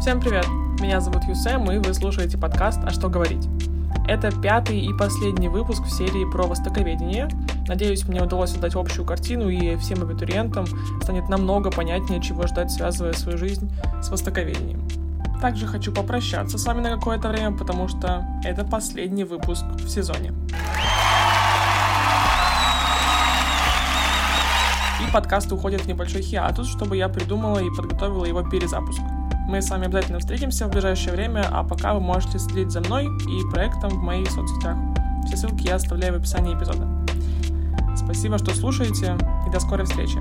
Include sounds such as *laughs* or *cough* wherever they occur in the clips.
Всем привет! Меня зовут Юсем, и вы слушаете подкаст «А что говорить?». Это пятый и последний выпуск в серии про востоковедение. Надеюсь, мне удалось дать общую картину, и всем абитуриентам станет намного понятнее, чего ждать, связывая свою жизнь с востоковедением. Также хочу попрощаться с вами на какое-то время, потому что это последний выпуск в сезоне. И подкаст уходит в небольшой хиатус, чтобы я придумала и подготовила его перезапуск. Мы с вами обязательно встретимся в ближайшее время, а пока вы можете следить за мной и проектом в моих соцсетях. Все ссылки я оставляю в описании эпизода. Спасибо, что слушаете, и до скорой встречи.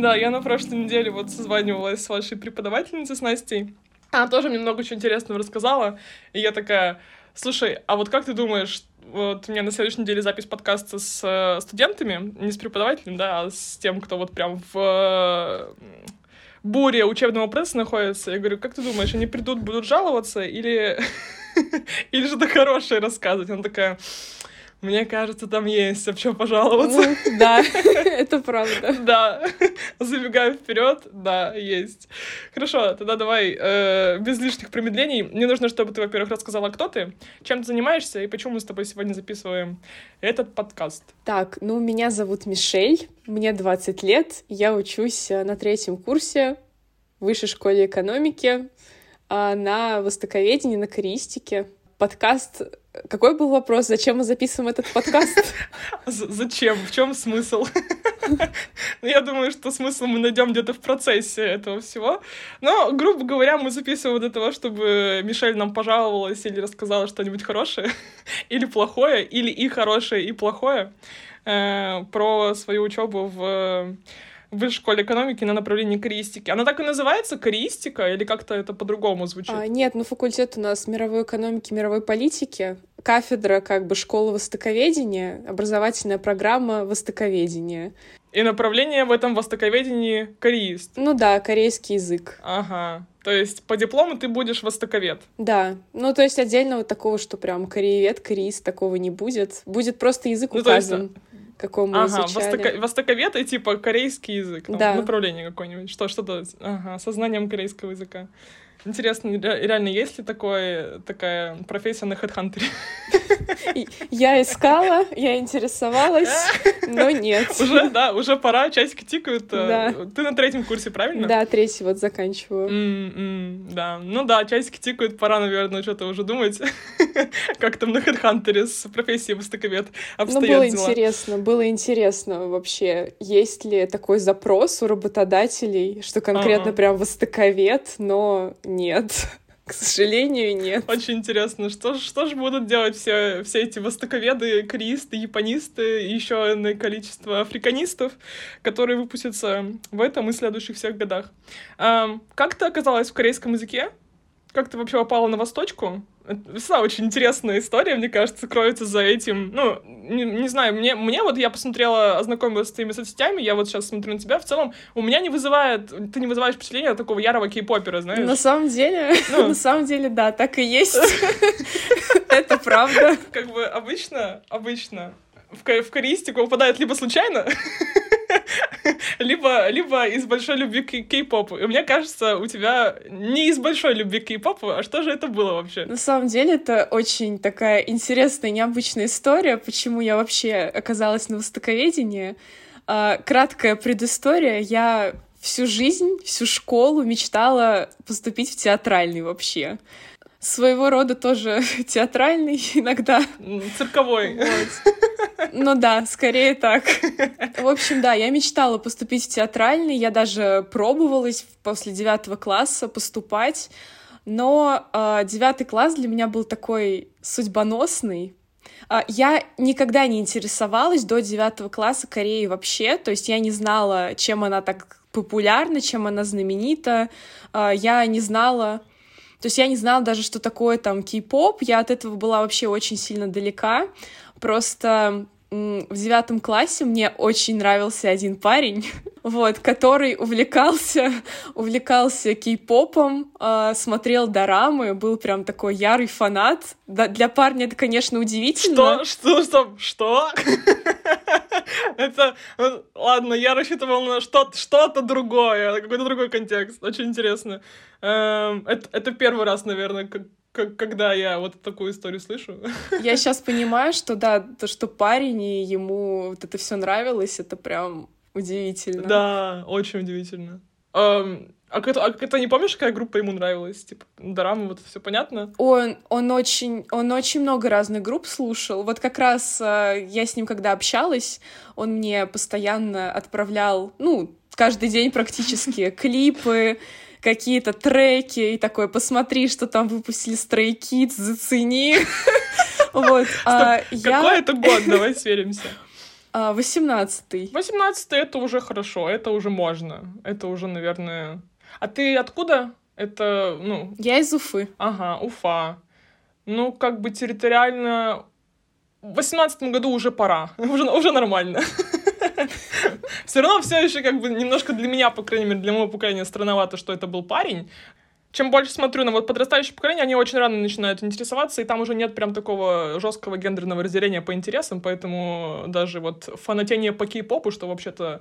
Да, я на прошлой неделе вот созванивалась с вашей преподавательницей, с Настей. Она тоже мне много чего интересного рассказала, и я такая, слушай, а вот как ты думаешь, вот у меня на следующей неделе запись подкаста с э, студентами, не с преподавателем, да, а с тем, кто вот прям в буре учебного процесса находится. Я говорю, как ты думаешь, они придут, будут жаловаться или... *laughs* или что-то хорошее рассказывать? Она такая, мне кажется, там есть об чем пожаловаться. Ну, да, *laughs* это правда. *laughs* Да, забегая вперед, да, есть. Хорошо, тогда давай э, без лишних промедлений. Мне нужно, чтобы ты, во-первых, рассказала, кто ты, чем ты занимаешься и почему мы с тобой сегодня записываем этот подкаст. Так, ну, меня зовут Мишель, мне 20 лет, я учусь э, на третьем курсе в высшей школе экономики а, на востоковедении, на користике. Подкаст какой был вопрос? Зачем мы записываем этот подкаст? *laughs* Зачем? В чем смысл? *laughs* Ну, я думаю, что смысл мы найдем где-то в процессе этого всего. Но, грубо говоря, мы записываем для того, чтобы Мишель нам пожаловалась или рассказала что-нибудь хорошее, *laughs* или плохое, или и хорошее, и плохое э, про свою учебу в в высшей школе экономики на направлении користики. Она так и называется, користика, или как-то это по-другому звучит? А, нет, ну факультет у нас мировой экономики, мировой политики, кафедра как бы школа востоковедения, образовательная программа востоковедения. И направление в этом востоковедении кореист. Ну да, корейский язык. Ага. То есть по диплому ты будешь востоковед. Да. Ну, то есть отдельного такого, что прям кореевед, кореист, такого не будет. Будет просто язык ну, указан. есть, каком мы ага, изучали. Востоко... Востоковед и типа корейский язык. Там, да. Направление какое-нибудь. Что, что-то ага, со знанием корейского языка. Интересно, реально, есть ли такое, такая профессия на HeadHunter? Я искала, я интересовалась, но нет. Уже, да, уже пора, часики тикают. Э, да. Ты на третьем курсе, правильно? Да, третий вот заканчиваю. Mm-hmm, да, ну да, часики тикают, пора, наверное, что-то уже думать, *laughs* как там на HeadHunter с профессией востоковед обстоят Ну, было дела. интересно, было интересно вообще, есть ли такой запрос у работодателей, что конкретно ага. прям востоковед, но нет. К сожалению, нет. Очень интересно, что, что же будут делать все, все эти востоковеды, кореисты, японисты и еще иное количество африканистов, которые выпустятся в этом и следующих всех годах. А, как ты оказалась в корейском языке? Как ты вообще попала на Восточку? Всегда очень интересная история, мне кажется, кроется за этим. Ну, не, не знаю, мне, мне вот я посмотрела, ознакомилась с твоими соцсетями, я вот сейчас смотрю на тебя, в целом у меня не вызывает, ты не вызываешь впечатления такого ярого кей-попера, знаешь? На самом деле, ну. *laughs* на самом деле, да, так и есть. *laughs* Это правда. Как бы обычно, обычно в, в користику попадает либо случайно, *laughs* либо, либо из большой любви к кей-попу. И мне кажется, у тебя не из большой любви к кей-попу, а что же это было вообще? На самом деле, это очень такая интересная, необычная история, почему я вообще оказалась на востоковедении. А, краткая предыстория. Я всю жизнь, всю школу мечтала поступить в театральный вообще своего рода тоже *laughs* театральный иногда. Цирковой. Вот. Ну да, скорее так. В общем, да, я мечтала поступить в театральный, я даже пробовалась после девятого класса поступать, но э, девятый класс для меня был такой судьбоносный, а, я никогда не интересовалась до девятого класса Кореей вообще, то есть я не знала, чем она так популярна, чем она знаменита, а, я не знала, то есть я не знала даже, что такое там кей-поп, я от этого была вообще очень сильно далека. Просто в девятом классе мне очень нравился один парень, *laughs* вот, который увлекался, *laughs* увлекался кей-попом, э, смотрел дорамы, был прям такой ярый фанат. Да, для парня это, конечно, удивительно. Что? Что? Что? Что? *laughs* *laughs* Это, ладно, я рассчитывал на что-то другое, какой-то другой контекст. Очень интересно. Эм, это, это первый раз, наверное, когда я вот такую историю слышу. *laughs* Я сейчас понимаю, что да, то, что парень, и ему вот это все нравилось, это прям удивительно. Да, очень удивительно. Um, а как, а как ты не помнишь, какая группа ему нравилась? Типа, Дорама, вот все понятно? Он, он, очень, он очень много разных групп слушал. Вот как раз э, я с ним, когда общалась, он мне постоянно отправлял, ну, каждый день практически, *laughs* клипы, какие-то треки, и такой, посмотри, что там выпустили Stray Kids, зацени. *laughs* Вот. А какой это год? Давай сверимся. *laughs* Восемнадцатый. Восемнадцатый — это уже хорошо, это уже можно. Это уже, наверное... А ты откуда? Это, ну... Я из Уфы. Ага, Уфа. Ну, как бы территориально... В восемнадцатом году уже пора. *laughs* уже, уже нормально. *laughs* Все равно все еще как бы немножко для меня, по крайней мере, для моего поколения странновато, что это был парень. Чем больше смотрю на вот подрастающее поколение, они очень рано начинают интересоваться, и там уже нет прям такого жесткого гендерного разделения по интересам, поэтому даже вот фанатение по кей-попу, что вообще-то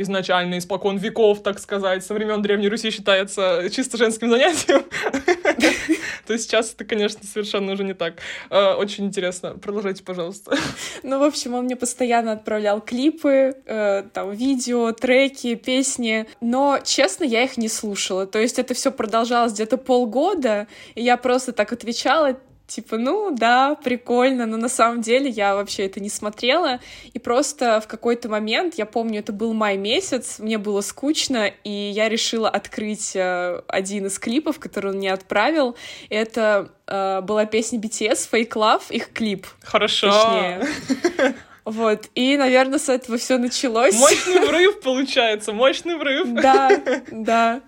изначально, испокон веков, так сказать, со времен Древней Руси считается чисто женским занятием, *laughs* то сейчас это, конечно, совершенно уже не так. Э, очень интересно. Продолжайте, пожалуйста. Ну, в общем, он мне постоянно отправлял клипы, э, там, видео, треки, песни, но, честно, я их не слушала. То есть это все продолжалось где-то полгода, и я просто так отвечала, типа, ну да, прикольно, но на самом деле я вообще это не смотрела. И просто в какой-то момент, я помню, это был май месяц, мне было скучно, и я решила открыть э, один из клипов, который он мне отправил. Это э, была песня BTS Fake Love, их клип. Хорошо. Точнее. *laughs* Вот, и, наверное, с этого все началось. Мощный *laughs* врыв получается, мощный врыв. Да, *laughs* да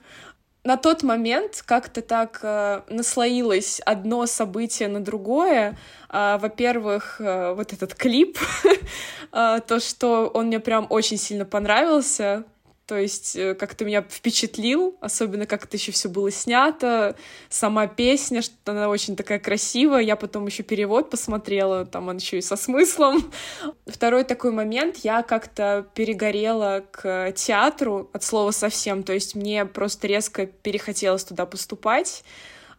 на тот момент как-то так э, наслоилось одно событие на другое. Э, во-первых, э, вот этот клип, *laughs* э, то, что он мне прям очень сильно понравился, то есть э, как-то меня впечатлил, особенно как это еще все было снято, сама песня, что она очень такая красивая. Я потом еще перевод посмотрела, там он еще и со смыслом. *laughs* Второй такой момент, я как-то перегорела к театру от слова совсем, то есть мне просто резко перехотелось туда поступать.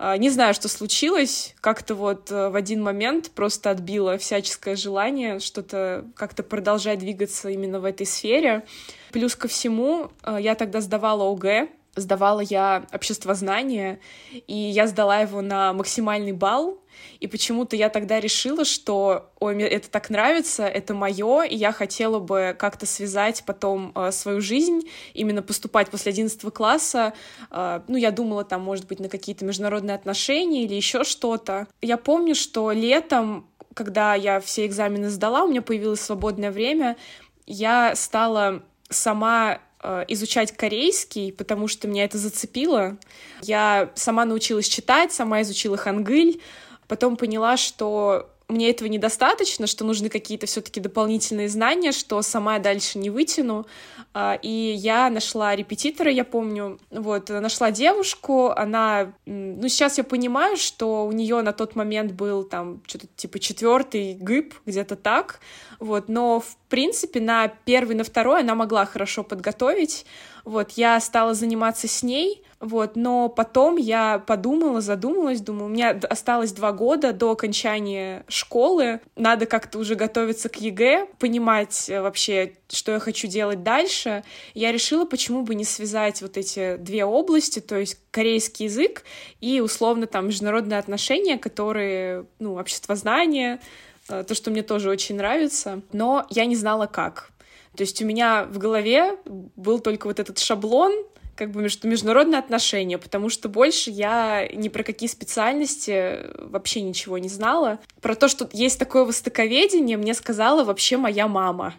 А, не знаю, что случилось, как-то вот э, в один момент просто отбило всяческое желание что-то как-то продолжать двигаться именно в этой сфере. Плюс ко всему, э, я тогда сдавала ОГЭ, сдавала я обществознание, и я сдала его на максимальный балл, и почему-то я тогда решила, что ой, мне это так нравится, это мое, и я хотела бы как-то связать потом э, свою жизнь, именно поступать после 11 класса. Э, ну, я думала там, может быть, на какие-то международные отношения или еще что-то. Я помню, что летом, когда я все экзамены сдала, у меня появилось свободное время, я стала сама э, изучать корейский, потому что меня это зацепило. Я сама научилась читать, сама изучила хангыль, потом поняла, что мне этого недостаточно, что нужны какие-то все-таки дополнительные знания, что сама дальше не вытяну. А, и я нашла репетитора, я помню, вот, нашла девушку, она, ну, сейчас я понимаю, что у нее на тот момент был там что-то типа четвертый гыб, где-то так, вот, но в принципе на первый, на второй она могла хорошо подготовить, вот, я стала заниматься с ней, вот, но потом я подумала, задумалась, думаю, у меня осталось два года до окончания школы, надо как-то уже готовиться к ЕГЭ, понимать э, вообще, что я хочу делать дальше. Я решила, почему бы не связать вот эти две области, то есть корейский язык и условно там международные отношения, которые, ну, обществознание, э, то, что мне тоже очень нравится, но я не знала как. То есть у меня в голове был только вот этот шаблон, как бы между международные отношения, потому что больше я ни про какие специальности вообще ничего не знала. Про то, что есть такое востоковедение, мне сказала вообще моя мама,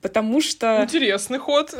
потому что... Интересный ход.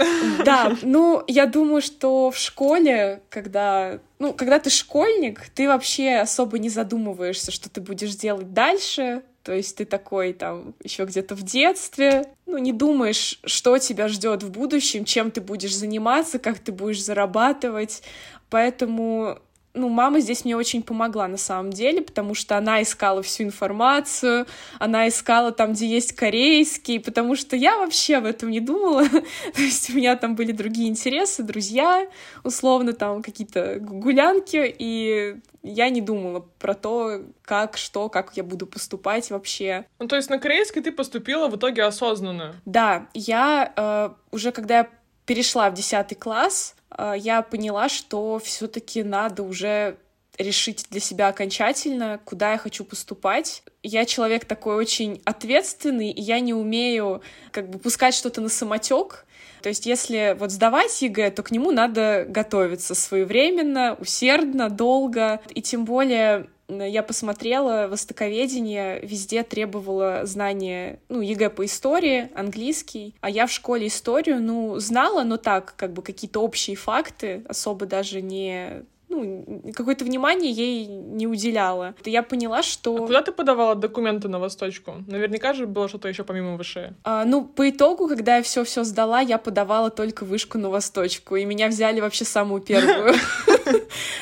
Да, *laughs* ну, я думаю, что в школе, когда ну, когда ты школьник, ты вообще особо не задумываешься, что ты будешь делать дальше, то есть ты такой там еще где-то в детстве, ну, не думаешь, что тебя ждет в будущем, чем ты будешь заниматься, как ты будешь зарабатывать. Поэтому ну, мама здесь мне очень помогла на самом деле, потому что она искала всю информацию, она искала там, где есть корейский, потому что я вообще об этом не думала. *laughs* То есть у меня там были другие интересы, друзья, условно, там какие-то гулянки, и я не думала про то, как, что, как я буду поступать вообще. Ну, то есть на корейский ты поступила в итоге осознанно? Да, я э, уже когда я перешла в 10 класс, я поняла, что все-таки надо уже решить для себя окончательно, куда я хочу поступать. Я человек такой очень ответственный, и я не умею как бы пускать что-то на самотек. То есть, если вот сдавать ЕГЭ, то к нему надо готовиться своевременно, усердно, долго. И тем более я посмотрела востоковедение, везде требовало знания, ну, ЕГЭ по истории, английский, а я в школе историю, ну, знала, но так, как бы какие-то общие факты, особо даже не ну, какое-то внимание ей не уделяла. Я поняла, что... А куда ты подавала документы на Восточку? Наверняка же было что-то еще помимо ВШЭ. А, ну, по итогу, когда я все все сдала, я подавала только вышку на Восточку, и меня взяли вообще самую первую. *laughs*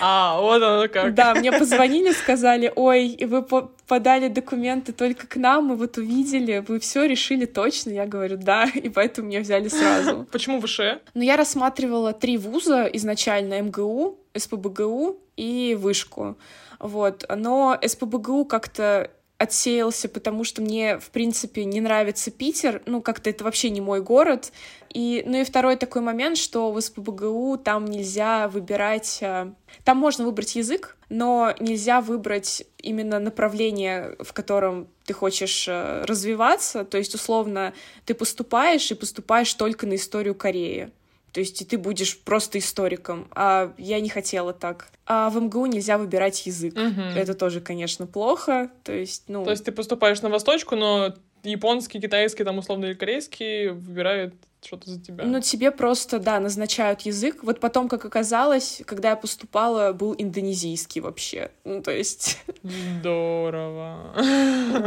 А, вот оно как. Да, мне позвонили, сказали, ой, вы подали документы только к нам, мы вот увидели, вы все решили точно? Я говорю, да, и поэтому меня взяли сразу. *laughs* Почему ВШЭ? Ну, я рассматривала три вуза изначально, МГУ, СПБГУ и вышку. Вот. Но СПБГУ как-то отсеялся, потому что мне, в принципе, не нравится Питер, ну, как-то это вообще не мой город. И, ну и второй такой момент, что в СПБГУ там нельзя выбирать... Э, там можно выбрать язык, но нельзя выбрать именно направление, в котором ты хочешь э, развиваться. То есть, условно, ты поступаешь и поступаешь только на историю Кореи. То есть и ты будешь просто историком. А я не хотела так. А в МГУ нельзя выбирать язык. Угу. Это тоже, конечно, плохо. То есть, ну... То есть ты поступаешь на восточку, но японский, китайский, там, условно, или корейский выбирают что-то за тебя. Ну, тебе просто, да, назначают язык. Вот потом, как оказалось, когда я поступала, был индонезийский вообще. Ну, то есть... *laughs* Здорово.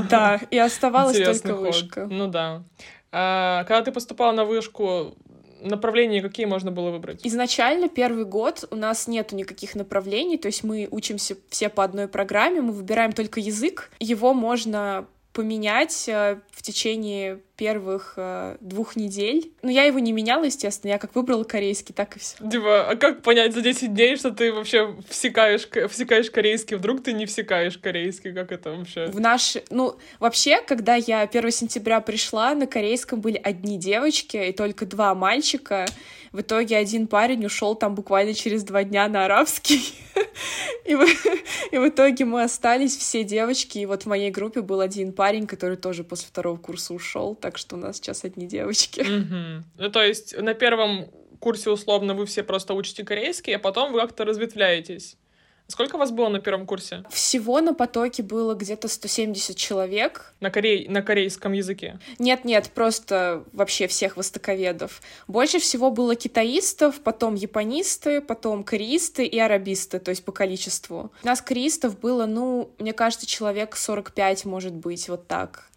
Да, и оставалась только вышка. Ну да. А, когда ты поступала на вышку, направления какие можно было выбрать? Изначально первый год у нас нету никаких направлений, то есть мы учимся все по одной программе, мы выбираем только язык. Его можно поменять э, в течение первых э, двух недель. Но я его не меняла, естественно. Я как выбрала корейский, так и все. Типа, а как понять за 10 дней, что ты вообще всекаешь, всекаешь корейский? Вдруг ты не всекаешь корейский? Как это вообще? В наш... Ну, вообще, когда я 1 сентября пришла, на корейском были одни девочки и только два мальчика. В итоге один парень ушел там буквально через два дня на арабский. *laughs* И в, и в итоге мы остались все девочки, и вот в моей группе был один парень, который тоже после второго курса ушел, так что у нас сейчас одни девочки. Угу. Ну, то есть на первом курсе условно вы все просто учите корейский, а потом вы как-то разветвляетесь. Сколько вас было на первом курсе? Всего на потоке было где-то 170 человек. На, корей... на корейском языке? Нет-нет, просто вообще всех востоковедов. Больше всего было китаистов, потом японисты, потом кореисты и арабисты, то есть по количеству. У нас кореистов было, ну, мне кажется, человек 45, может быть, вот так.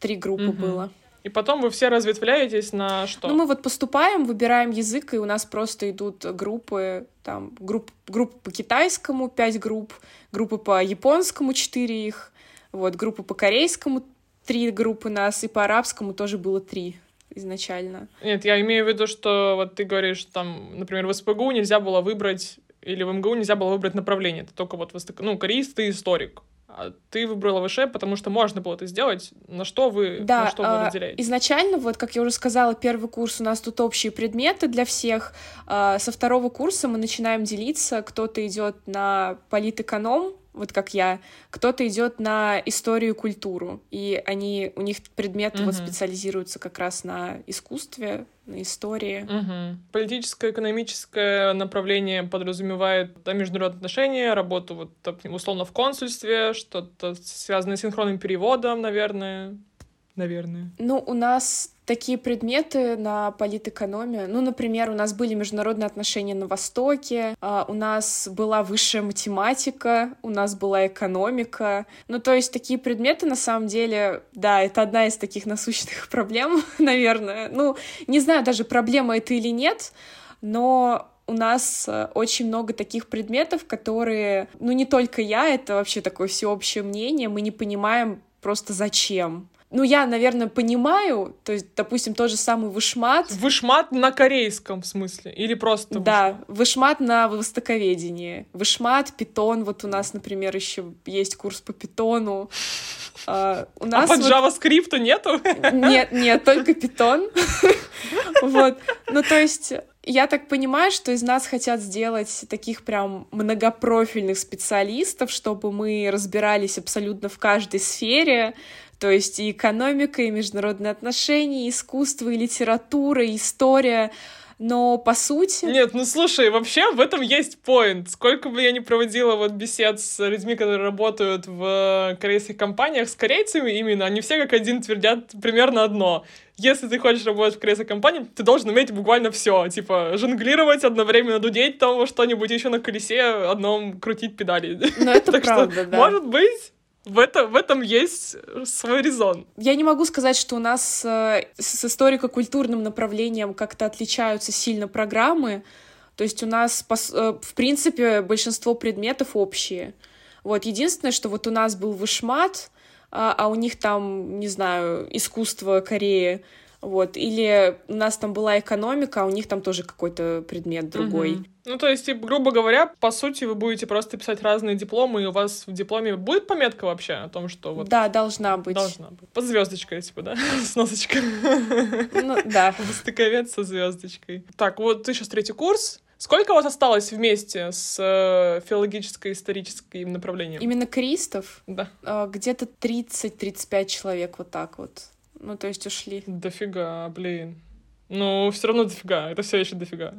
Три группы угу. было. И потом вы все разветвляетесь на что? Ну, мы вот поступаем, выбираем язык, и у нас просто идут группы, там, групп, группы по китайскому, пять групп, группы по японскому, четыре их, вот, группы по корейскому, три группы нас, и по арабскому тоже было три изначально. Нет, я имею в виду, что вот ты говоришь, там, например, в СПГУ нельзя было выбрать, или в МГУ нельзя было выбрать направление, это только вот, ну, корейский ты историк. А ты выбрала ВШ, потому что можно было это сделать. На что вы, да, на что вы а, разделяете? Изначально, вот как я уже сказала, первый курс у нас тут общие предметы для всех. А, со второго курса мы начинаем делиться. Кто-то идет на политэконом, вот как я, кто-то идет на историю и культуру, и они, у них предметы угу. вот специализируются как раз на искусстве, на истории. Угу. Политическое, экономическое направление подразумевает да, международные отношения, работу вот условно в консульстве, что-то связанное с синхронным переводом, наверное, наверное. Ну, у нас такие предметы на политэкономию. Ну, например, у нас были международные отношения на Востоке, а, у нас была высшая математика, у нас была экономика. Ну, то есть такие предметы, на самом деле, да, это одна из таких насущных *laughs* проблем, наверное. Ну, не знаю даже, проблема это или нет, но у нас э, очень много таких предметов, которые, ну не только я, это вообще такое всеобщее мнение, мы не понимаем просто зачем. Ну, я, наверное, понимаю, то есть, допустим, тот же самый вышмат. Вышмат на корейском, в смысле? Или просто вышмат? Да, вышмат на востоковедении. Вышмат, питон, вот у нас, например, еще есть курс по питону. Uh, у нас а по вот... JavaScript нету? Нет, нет, только питон. Вот. Ну, то есть, я так понимаю, что из нас хотят сделать таких прям многопрофильных специалистов, чтобы мы разбирались абсолютно в каждой сфере, то есть и экономика, и международные отношения, и искусство, и литература, и история. Но по сути... Нет, ну слушай, вообще в этом есть поинт. Сколько бы я ни проводила вот бесед с людьми, которые работают в корейских компаниях, с корейцами именно, они все как один твердят примерно одно. Если ты хочешь работать в корейской компании, ты должен уметь буквально все. Типа, жонглировать, одновременно дудеть там что-нибудь еще на колесе, одном крутить педали. Ну, это *laughs* правда, да. Может быть, в, это, в этом есть свой резон. Я не могу сказать, что у нас э, с историко-культурным направлением как-то отличаются сильно программы. То есть у нас, э, в принципе, большинство предметов общие. Вот, единственное, что вот у нас был вышмат, а, а у них там, не знаю, искусство Кореи, вот, или у нас там была экономика, а у них там тоже какой-то предмет другой. Угу. Ну, то есть, грубо говоря, по сути, вы будете просто писать разные дипломы, и у вас в дипломе будет пометка вообще о том, что вот... Да, должна быть. Должна быть. Под звездочкой, типа, да? *laughs* С носочкой. Ну, да. *laughs* Востоковед со звездочкой. Так, вот ты сейчас третий курс. Сколько у вас осталось вместе с э, филологическо-историческим направлением? Именно Кристов? Да. Э, где-то 30-35 человек вот так вот. Ну, то есть ушли. Дофига, блин. Ну, все равно дофига. Это все еще дофига.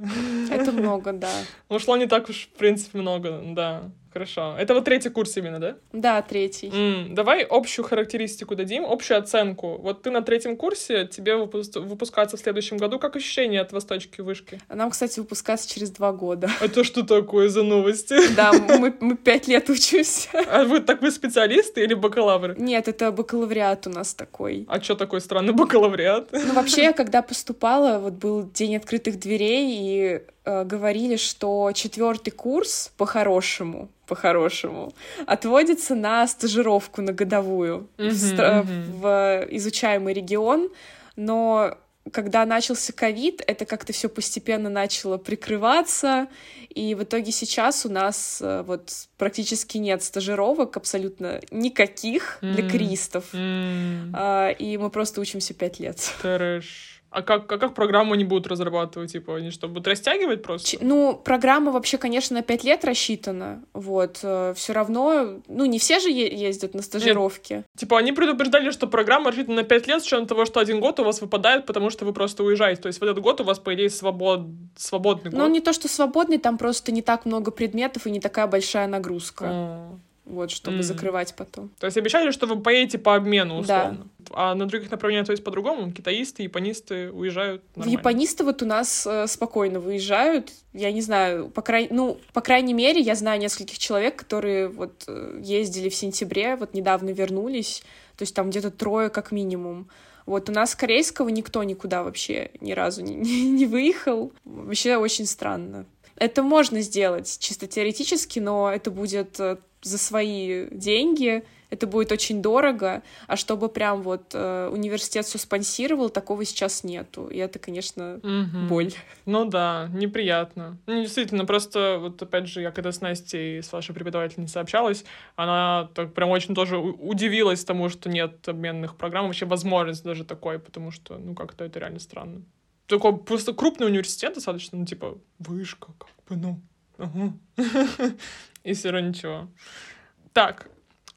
Это много, да. *laughs* Ушло не так уж, в принципе, много, да. Хорошо. Это вот третий курс именно, да? Да, третий. Mm, давай общую характеристику дадим, общую оценку. Вот ты на третьем курсе, тебе выпу- выпускаться в следующем году. Как ощущения от восточки вышки? Нам, кстати, выпускаться через два года. *laughs* Это что такое за новости? *laughs* Да, мы, мы пять лет учимся. *laughs* А вы так вы специалисты или бакалавры? Нет, это бакалавриат у нас такой. А что такой странный бакалавриат? Ну, вообще, я когда поступала, вот был день открытых дверей, и э, говорили, что четвертый курс по-хорошему по-хорошему, отводится на стажировку на годовую mm-hmm, в, стра- mm-hmm. в изучаемый регион, но когда начался ковид, это как-то все постепенно начало прикрываться, и в итоге сейчас у нас э, вот практически нет стажировок, абсолютно никаких mm. для кристов, mm. и мы просто учимся пять лет. Трэш. А как, а как программу они будут разрабатывать? Типа, они что, будут растягивать просто? Ч- ну, программа вообще, конечно, на пять лет рассчитана. Вот. Э, все равно, ну, не все же е- ездят на стажировки. Нет. Типа, они предупреждали, что программа рассчитана на пять лет с учетом того, что один год у вас выпадает, потому что вы просто уезжаете. То есть в этот год у вас, по идее, свобод... свободный год. Ну, не то, что свободный, там просто не так много предметов и не такая большая нагрузка. Mm вот, чтобы mm. закрывать потом. То есть обещали, что вы поедете по обмену, условно. Да. А на других направлениях, то есть по-другому? Китаисты, японисты уезжают нормально? В японисты вот у нас э, спокойно выезжают. Я не знаю, по, край... ну, по крайней мере, я знаю нескольких человек, которые вот э, ездили в сентябре, вот недавно вернулись. То есть там где-то трое как минимум. Вот у нас корейского никто никуда вообще ни разу не, не, не выехал. Вообще очень странно. Это можно сделать чисто теоретически, но это будет э, за свои деньги, это будет очень дорого, а чтобы прям вот э, университет все спонсировал, такого сейчас нету. И это, конечно, угу. боль. Ну да, неприятно. Ну, действительно, просто вот опять же, я когда с Настей, с вашей преподавательницей общалась, она так прям очень тоже удивилась тому, что нет обменных программ, вообще возможность даже такой, потому что, ну, как-то это реально странно. Такой просто крупный университет достаточно, ну, типа, вышка, как бы, ну, Угу. *laughs* И все равно ничего. Так,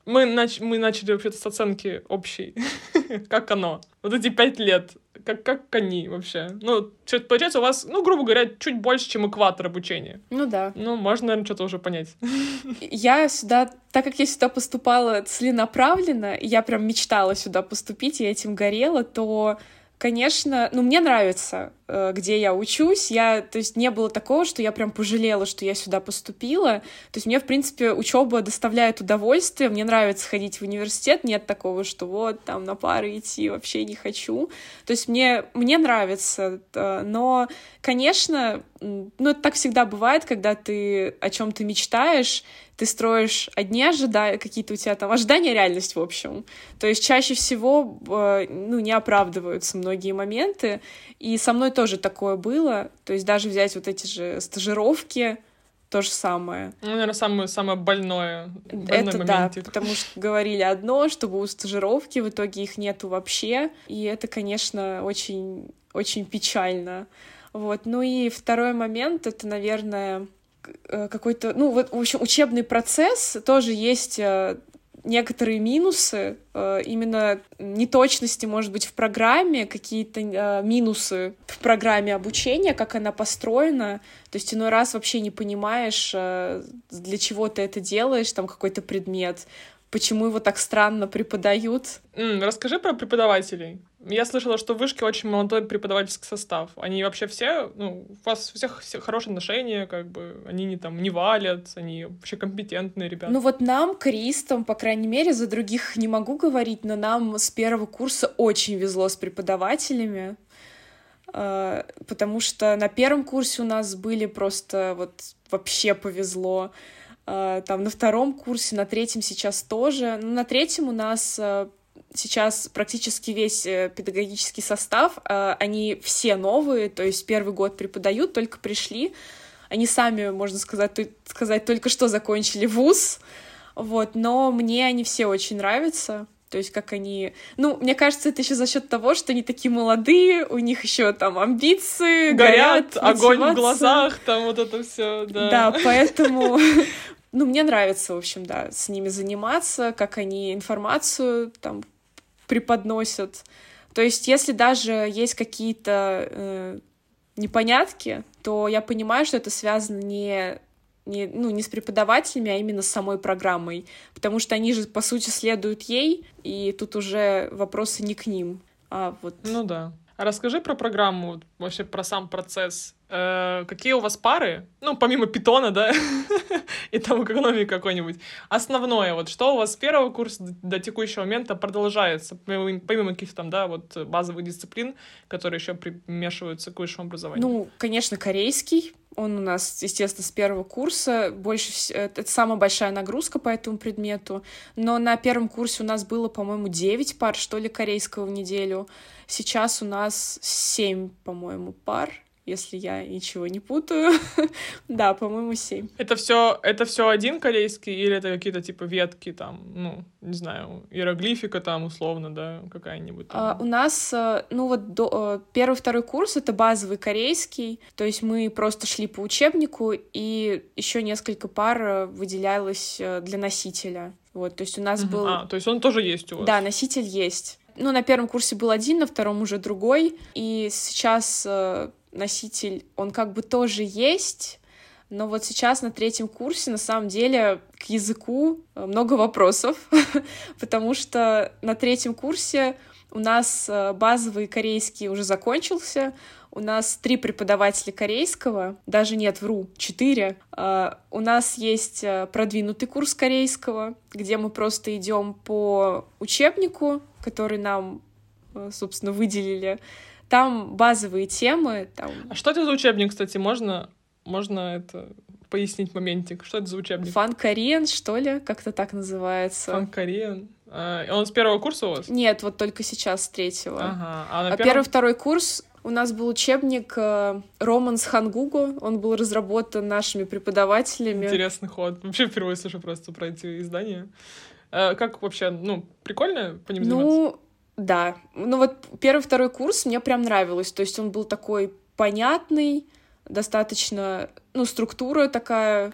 мы, нач мы начали вообще-то с оценки общей. *laughs* как оно? Вот эти пять лет. Как, как они вообще? Ну, что получается у вас, ну, грубо говоря, чуть больше, чем экватор обучения. Ну да. Ну, можно, наверное, что-то уже понять. *laughs* я сюда, так как я сюда поступала целенаправленно, я прям мечтала сюда поступить, и этим горела, то, конечно, ну, мне нравится где я учусь, я, то есть не было такого, что я прям пожалела, что я сюда поступила. То есть мне, в принципе, учеба доставляет удовольствие, мне нравится ходить в университет, нет такого, что вот там на пары идти вообще не хочу. То есть мне, мне нравится, но, конечно, ну это так всегда бывает, когда ты о чем-то мечтаешь, ты строишь одни ожидания, какие-то у тебя там ожидания, реальность, в общем. То есть чаще всего, э, ну, не оправдываются многие моменты, и со мной тоже такое было. То есть даже взять вот эти же стажировки, то же самое. Ну, наверное, самое, самое больное. Это да, потому что говорили одно, что будут стажировки, в итоге их нету вообще. И это, конечно, очень, очень печально. Вот. Ну и второй момент — это, наверное, Э, какой-то, ну вот, в общем, учебный процесс тоже есть э, некоторые минусы, э, именно неточности, может быть, в программе, какие-то минусы в программе обучения, как она построена. То есть иной раз вообще не понимаешь, для чего ты это делаешь, там какой-то предмет, почему его так странно преподают. Mm, расскажи про преподавателей. Я слышала, что в вышке очень молодой преподавательский состав. Они вообще все, ну, у вас у всех, всех хорошие отношения, как бы, они не там не валят, они вообще компетентные ребята. Ну вот нам, кристам, по крайней мере, за других не могу говорить, но нам с первого курса очень везло с преподавателями, э, потому что на первом курсе у нас были просто вот вообще повезло. Э, там на втором курсе, на третьем сейчас тоже. Ну, на третьем у нас э, сейчас практически весь э, педагогический состав, они все новые, то есть первый год преподают, только пришли, они сами, можно сказать, сказать только что закончили вуз, вот, но мне они все очень нравятся, то есть как они... Ну, мне кажется, это еще за счет того, что они такие молодые, у них еще там амбиции, горят, горят огонь в глазах, там вот это все, да. Да, поэтому *laughs* ну, мне нравится, в общем, да, с ними заниматься, как они информацию там преподносят. То есть, если даже есть какие-то э, непонятки, то я понимаю, что это связано не, не, ну, не с преподавателями, а именно с самой программой. Потому что они же, по сути, следуют ей, и тут уже вопросы не к ним. А вот... Ну да. А расскажи про программу, вообще про сам процесс. Э, какие у вас пары? Ну, помимо питона, да, *laughs* и там экономии какой-нибудь. Основное, вот что у вас с первого курса до, до текущего момента продолжается, помимо, помимо каких-то там, да, вот базовых дисциплин, которые еще примешиваются к высшему образованию? Ну, конечно, корейский. Он у нас, естественно, с первого курса. Больше вс... Это самая большая нагрузка по этому предмету. Но на первом курсе у нас было, по-моему, 9 пар, что ли, корейского в неделю. Сейчас у нас 7, по-моему, пар если я ничего не путаю. *laughs* да, по-моему, семь. Это все, это все один корейский или это какие-то типа ветки там, ну, не знаю, иероглифика там условно, да, какая-нибудь? А, у нас, э, ну вот до, э, первый, второй курс это базовый корейский, то есть мы просто шли по учебнику и еще несколько пар э, выделялось для носителя. Вот, то есть у нас был... А, то есть он тоже есть у вас? Да, носитель есть. Ну, на первом курсе был один, на втором уже другой. И сейчас носитель, он как бы тоже есть, но вот сейчас на третьем курсе на самом деле к языку э, много вопросов, *laughs* потому что на третьем курсе у нас э, базовый корейский уже закончился, у нас три преподавателя корейского, даже нет, вру, четыре. Э, у нас есть продвинутый курс корейского, где мы просто идем по учебнику, который нам, собственно, выделили, там базовые темы. Там... А что это за учебник, кстати, можно, можно это пояснить моментик? Что это за учебник? Фан Кориан, что ли? Как-то так называется. Фан Кориан. А, он с первого курса у вас? Нет, вот только сейчас с третьего. Ага. А, на а первом... первый, второй курс у нас был учебник э, Романс Хангугу. Он был разработан нашими преподавателями. Интересный ход. Вообще впервые слышу просто про эти издания. Э, как вообще, ну, прикольно по ним ну, да. Ну вот первый, второй курс мне прям нравилось. То есть он был такой понятный, достаточно, ну, структура такая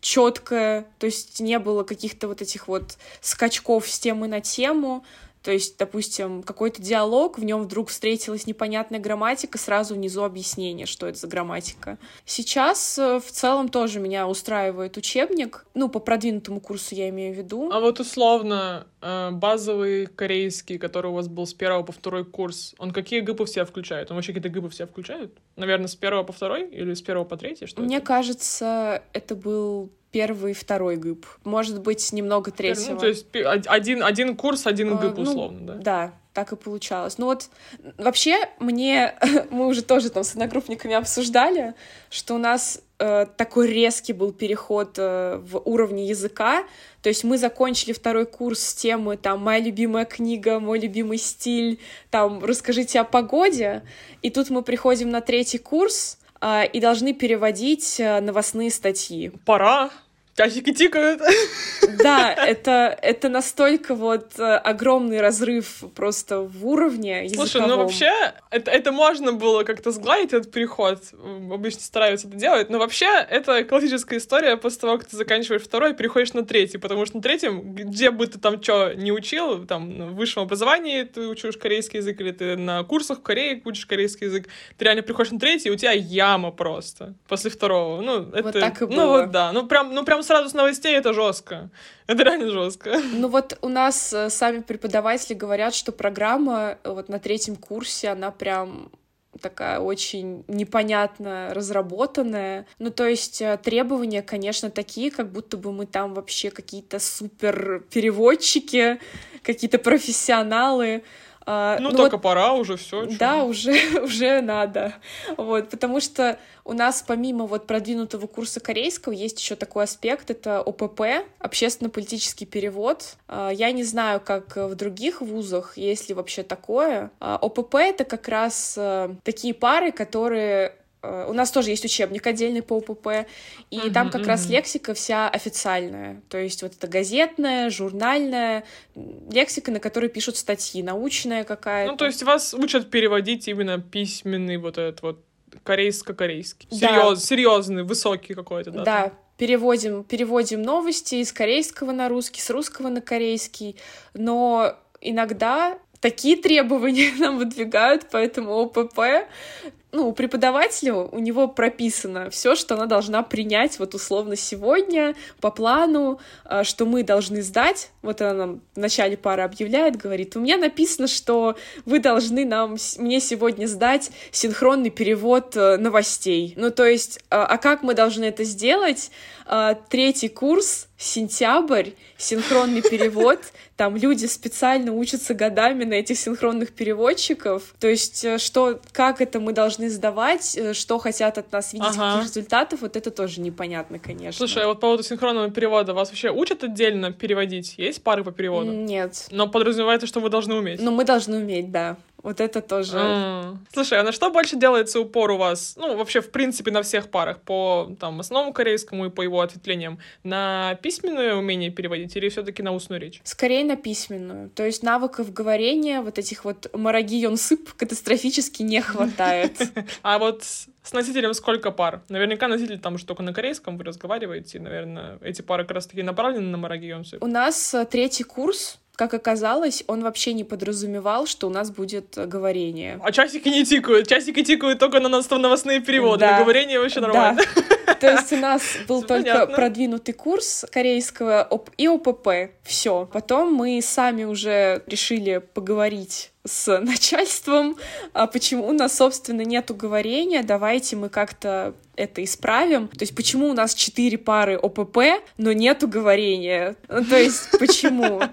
четкая, то есть не было каких-то вот этих вот скачков с темы на тему. То есть, допустим, какой-то диалог, в нем вдруг встретилась непонятная грамматика, сразу внизу объяснение, что это за грамматика. Сейчас э, в целом тоже меня устраивает учебник, ну, по продвинутому курсу я имею в виду. А вот условно э, базовый корейский, который у вас был с первого по второй курс, он какие гипы в себя включает? Он вообще какие-то гипы в себя включает? Наверное, с первого по второй или с первого по третий? Что Мне это? кажется, это был первый и второй ГИП. Может быть, немного Ну, третьего. то есть один, один курс, один А, гип, ну, условно, да? Да, так и получалось. Ну вот, вообще, мне... *laughs* Мы уже тоже там с одногруппниками обсуждали, что у нас э, такой резкий был переход э, в уровне языка. То есть мы закончили второй курс с темы там «Моя любимая книга», «Мой любимый стиль», там «Расскажите о погоде». И тут мы приходим на третий курс и должны переводить э, новостные статьи. Пора. Часики тикают. Да, *laughs* это, это настолько вот э, огромный разрыв просто в уровне языковом. Слушай, ну вообще, это, это можно было как-то сгладить, этот переход. Обычно стараются это делать. Но вообще, это классическая история после того, как ты заканчиваешь второй, переходишь на третий. Потому что на третьем, где бы ты там что не учил, там, в высшем образовании ты учишь корейский язык, или ты на курсах в Корее учишь корейский язык, ты реально приходишь на третий, и у тебя яма просто после второго. Ну, это... так и Ну, было. вот да. Ну, прям, ну, прям сразу с новостей это жестко. Это реально жестко. Ну вот у нас э, сами преподаватели говорят, что программа э, вот на третьем курсе, она прям такая очень непонятно разработанная. Ну, то есть э, требования, конечно, такие, как будто бы мы там вообще какие-то супер переводчики, какие-то профессионалы. А, Ну, ну только вот пора уже, все. Да, уже, *laughs* уже надо. Вот, потому что у нас помимо вот продвинутого курса корейского есть еще такой аспект, это ОПП, общественно-политический перевод. А, Я не знаю, как в других вузах, есть ли вообще такое. А, ОПП — это как раз э, такие пары, которые у нас тоже есть учебник отдельный по ОПП, и Мгм, там как раз мгм. лексика вся официальная. То есть вот это газетная, журнальная, лексика, на которой пишут статьи, научная какая-то. Ну, то есть вас учат переводить именно письменный вот этот вот корейско-корейский. Да. Серьез, серьезный, высокий какой-то, да? Да, переводим, переводим новости из корейского на русский, с русского на корейский, но иногда такие требования *laughs* нам выдвигают, поэтому ОПП, ну, у преподавателя у него прописано все, что она должна принять вот условно сегодня по плану, а, что мы должны сдать. Вот она нам в начале пары объявляет, говорит, у меня написано, что вы должны нам, мне сегодня сдать синхронный перевод э, новостей. Ну, то есть, а а как мы должны это сделать? А, Третий курс, сентябрь, синхронный перевод. Там люди специально учатся годами на этих синхронных переводчиков. То есть, э, что, как это мы должны сдавать, э, что хотят от нас видеть, Ага. каких результатов, вот это тоже непонятно, конечно. Слушай, а вот по поводу синхронного перевода, вас вообще учат отдельно переводить? Есть пары по переводу? Нет. Но подразумевается, что вы должны уметь. Но мы должны уметь, да. Вот это тоже. М. Слушай, а на что больше делается упор у вас? Ну, вообще, в принципе, на всех парах, по там, основному корейскому и по его ответвлениям. На письменное умение переводить или все таки на устную речь? Скорее на письменную. То есть навыков говорения, вот этих вот мараги сып катастрофически не хватает. *laughs* А вот с носителем сколько пар? Наверняка носитель там уже только на корейском вы разговариваете. Наверное, эти пары как раз-таки направлены на Марагион. У нас э, третий курс, как оказалось, он вообще не подразумевал, что у нас будет э, говорение. А часики не тикают. Часики тикают только на новостные переводы. Да. Говорение вообще нормально. Да. *laughs* То есть у нас был Всё только понятно. продвинутый курс корейского и ОПП. Все. Потом мы сами уже решили поговорить с начальством, а почему у нас, собственно, нету говорения, давайте мы как-то это исправим. То есть почему у нас четыре пары ОПП, но нету говорения? Ну, То есть почему? *laughs*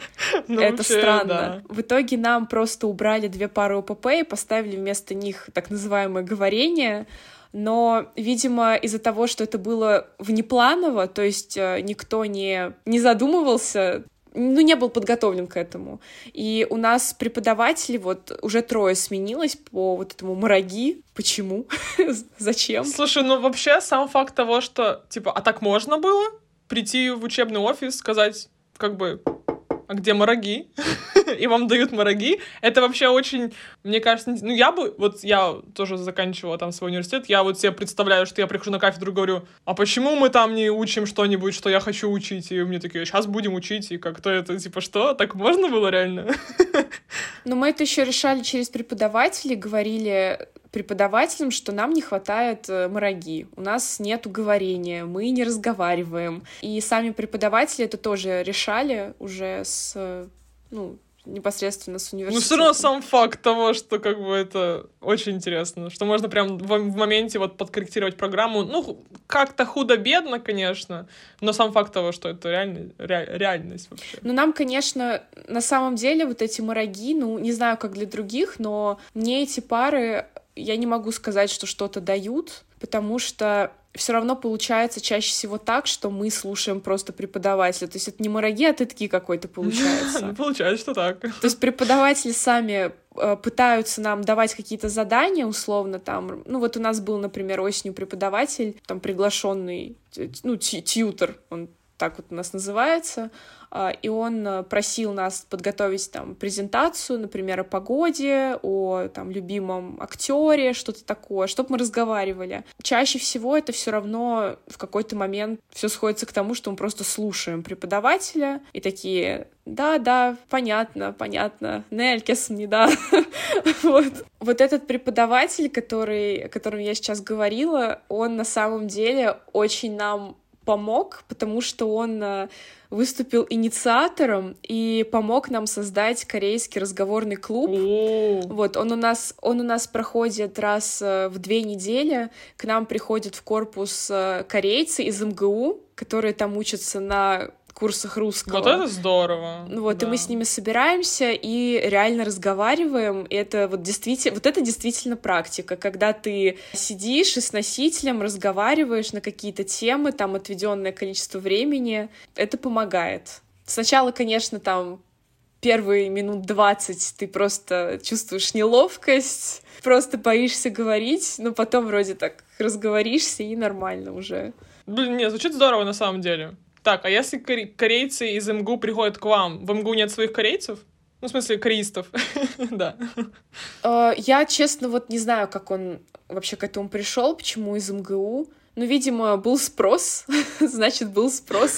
Ну, Это странно. В итоге нам просто убрали две пары ОПП и поставили вместо них так называемое говорение. Но, видимо, из-за того, что это было внепланово, то есть э, никто не, не задумывался, ну, не был подготовлен к этому. И у нас преподаватели, вот уже трое сменилось по вот этому мараги. Почему? *laughs* Зачем? Слушай, ну вообще сам факт того, что, типа, а так можно было прийти в учебный офис, сказать, как бы, а где мараги? *laughs* И вам дают мараги. Это вообще очень, мне кажется, ну я бы, вот я тоже заканчивала там свой университет, я вот себе представляю, что я прихожу на кафедру и говорю, а почему мы там не учим что-нибудь, что я хочу учить? И мне такие, сейчас будем учить, и как-то это, типа, что? Так можно было реально? *laughs* Но мы это еще решали через преподавателей, говорили преподавателям, что нам не хватает э, мороги, у нас нет уговорения, мы не разговариваем. И сами преподаватели это тоже решали уже с э, ну, непосредственно с университетом. Ну, все равно сам факт того, что как бы это очень интересно, что можно прям в, в моменте вот подкорректировать программу, ну, как-то худо-бедно, конечно, но сам факт того, что это реально, ре, реальность вообще. Ну, нам, конечно, на самом деле вот эти мороги, ну, не знаю, как для других, но мне эти пары, я не могу сказать, что что-то дают, потому что все равно получается чаще всего так, что мы слушаем просто преподавателя. То есть это не мороги, а тытки какой-то *laughs* получается. Ну, получается, что так. То есть преподаватели сами э, пытаются нам давать какие-то задания, условно, там, ну вот у нас был, например, осенью преподаватель, там приглашенный, ну, тьютер, он так вот у нас называется, и он э, просил нас подготовить там презентацию, например, о погоде, о там любимом актере, что-то такое, чтобы мы разговаривали. Чаще всего это все равно в какой-то момент все сходится к тому, что мы просто слушаем преподавателя и такие да, да, понятно, понятно. Нелькес не да. *laughs* вот. вот этот преподаватель, который, о котором я сейчас говорила, он на самом деле очень нам помог, потому что он э, выступил инициатором и помог нам создать корейский разговорный клуб. Вот, он у нас, он у нас проходит раз э, в две недели. К нам приходят в корпус э, корейцы из МГУ, которые там учатся на курсах русского. Вот это здорово. Ну вот, да. и мы с ними собираемся и реально разговариваем. И это вот действительно, вот это действительно практика, когда ты сидишь и с носителем разговариваешь на какие-то темы, там отведенное количество времени. Это помогает. Сначала, конечно, там первые минут двадцать ты просто чувствуешь неловкость, просто боишься говорить, но потом вроде так разговоришься и нормально уже. Блин, нет, звучит здорово на самом деле. Так, а если корейцы из МГУ приходят к вам, в МГУ нет своих корейцев? Ну, в смысле, кореистов. *laughs* да. А, я, честно, вот не знаю, как он вообще к этому пришел, почему из МГУ. Ну, видимо, был спрос, *laughs* значит, был спрос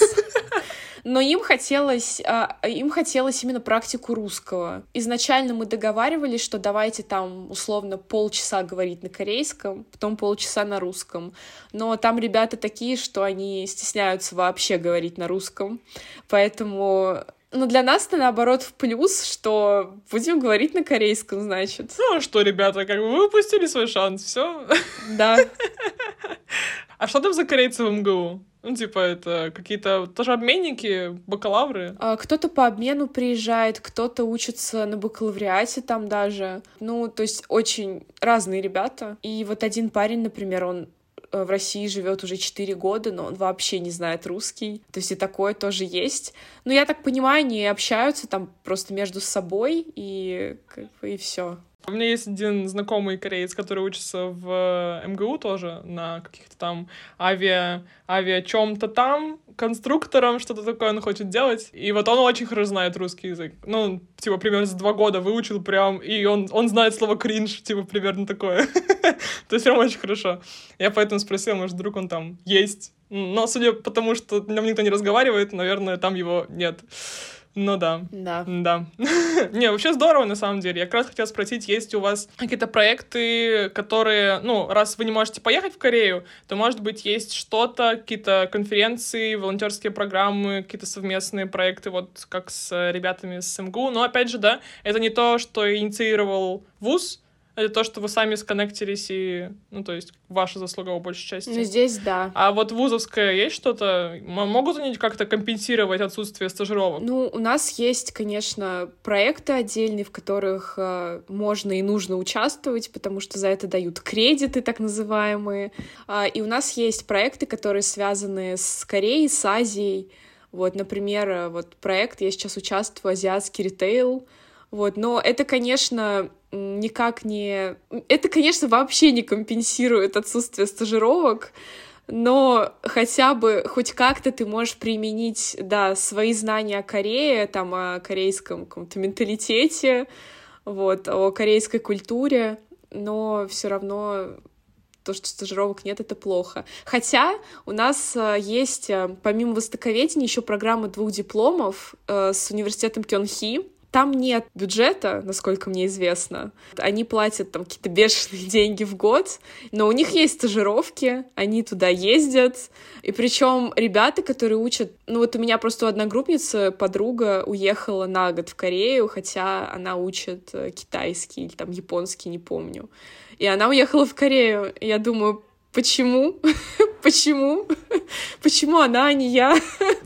но им хотелось, а, им хотелось именно практику русского. Изначально мы договаривались, что давайте там условно полчаса говорить на корейском, потом полчаса на русском. Но там ребята такие, что они стесняются вообще говорить на русском, поэтому но для нас это наоборот в плюс, что будем говорить на корейском, значит. Ну а что, ребята, как бы вы упустили свой шанс, все. Да. *laughs* А что там за корейцы в МГУ? Ну, типа, это какие-то тоже обменники, бакалавры? А, кто-то по обмену приезжает, кто-то учится на бакалавриате там даже. Ну, то есть очень разные ребята. И вот один парень, например, он э, в России живет уже 4 года, но он вообще не знает русский. То есть и такое тоже есть. Но я так понимаю, они общаются там просто между собой и как бы и все. У меня есть один знакомый кореец, который учится в э, МГУ тоже на каких-то там авиа, авиа чем-то там, конструктором, что-то такое он хочет делать. И вот он очень хорошо знает русский язык. Ну, типа, примерно за два года выучил прям, и он, он знает слово кринж, типа, примерно такое. *laughs* То есть прям очень хорошо. Я поэтому спросил, может, вдруг он там есть. Но судя по тому, что нам никто не разговаривает, наверное, там его нет. Ну да. Да. Да. *laughs* Не, вообще здорово, на самом деле. Я как раз хотела спросить, есть у вас какие-то проекты, которые, ну, раз вы не можете поехать в Корею, то, может быть, есть что-то, какие-то конференции, волонтерские программы, какие-то совместные проекты, вот как с ребятами с МГУ. Но, опять же, да, это не то, что инициировал ВУЗ, это то, что вы сами сконнектились и, ну, то есть, ваша заслуга по большей части. Ну, здесь да. А вот вузовское есть что-то? Могут они как-то компенсировать отсутствие стажировок? Ну, у нас есть, конечно, проекты отдельные, в которых э, можно и нужно участвовать, потому что за это дают кредиты, так называемые. Э, и у нас есть проекты, которые связаны с Кореей, с Азией. Вот, например, э, вот проект, я сейчас участвую, азиатский ритейл, вот, но это, конечно, никак не... Это, конечно, вообще не компенсирует отсутствие стажировок, но хотя бы хоть как-то ты можешь применить, да, свои знания о Корее, там, о корейском каком-то менталитете, вот, о корейской культуре, но все равно то, что стажировок нет, это плохо. Хотя у нас э, есть, э, помимо востоковедения, еще программа двух дипломов э, с университетом Кёнхи, Там нет бюджета, насколько мне известно. Они платят там какие-то бешеные *laughs* деньги в год, но у них есть стажировки, они туда ездят. И причем ребята, которые учат... Ну вот у меня просто одногруппница, подруга, уехала на год в Корею, хотя она учит э, китайский или там японский, не помню. И она уехала в Корею. Я думаю, Почему? *laughs* Почему? Почему она, а не я?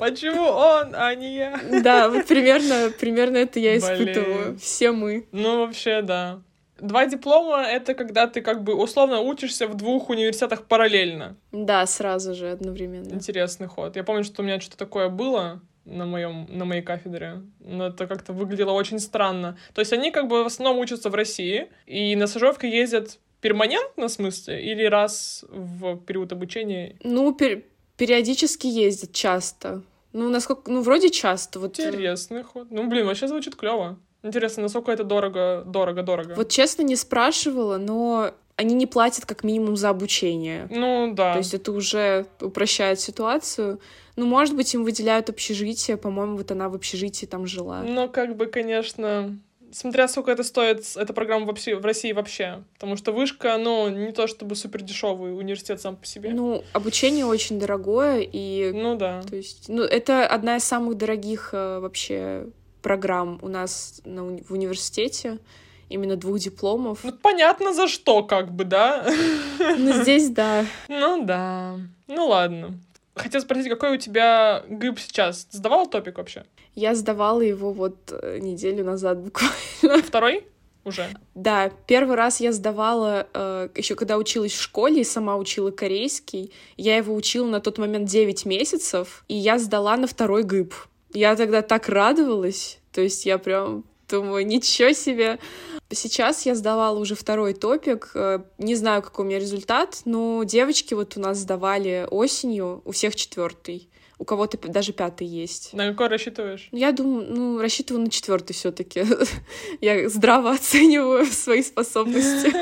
Почему он, а не я? Да, вот примерно, примерно это я испытываю. Блин. Все мы. Ну, вообще, да. Два диплома — это когда ты как бы условно учишься в двух университетах параллельно. Да, сразу же, одновременно. Интересный ход. Я помню, что у меня что-то такое было на, моем, на моей кафедре. Но это как-то выглядело очень странно. То есть они как бы в основном учатся в России, и на стажировки ездят перманентно, в смысле, или раз в период обучения? Ну, пер периодически ездят часто. Ну, насколько, ну, вроде часто. Вот... Э, Интересный ход. Ну, блин, вообще звучит клево. Интересно, насколько это дорого, дорого, дорого. Вот честно не спрашивала, но они не платят как минимум за обучение. Ну, да. То есть это уже упрощает ситуацию. Ну, может быть, им выделяют общежитие. По-моему, вот она в общежитии там жила. Ну, как бы, конечно, смотря сколько это стоит, эта программа вообще в России вообще. Потому что вышка, ну, не то чтобы супер дешевый университет сам по себе. Ну, обучение очень дорогое, и... Ну да. То есть, ну, это одна из самых дорогих э, вообще программ у нас на, уни в университете. Именно двух дипломов. Ну, понятно, за что, как бы, да? Ну, здесь да. Ну да. Ну ладно. Хотел спросить, какой у тебя ГИП сейчас? Сдавал топик вообще? Я сдавала его вот э, неделю назад буквально. Второй? Уже? Да, первый раз я сдавала э, еще когда училась в школе и сама учила корейский. Я его учила на тот момент 9 месяцев, и я сдала на второй ГИП. Я тогда так радовалась, то есть я прям думаю, ничего себе. Сейчас я сдавала уже второй топик. Э, не знаю, какой у меня результат, но девочки вот у нас сдавали осенью, у всех четвертый. У кого-то даже пятый есть. На какой рассчитываешь? Я думаю, ну, рассчитываю на четвертый все-таки. *laughs* Я здраво *laughs* оцениваю свои способности.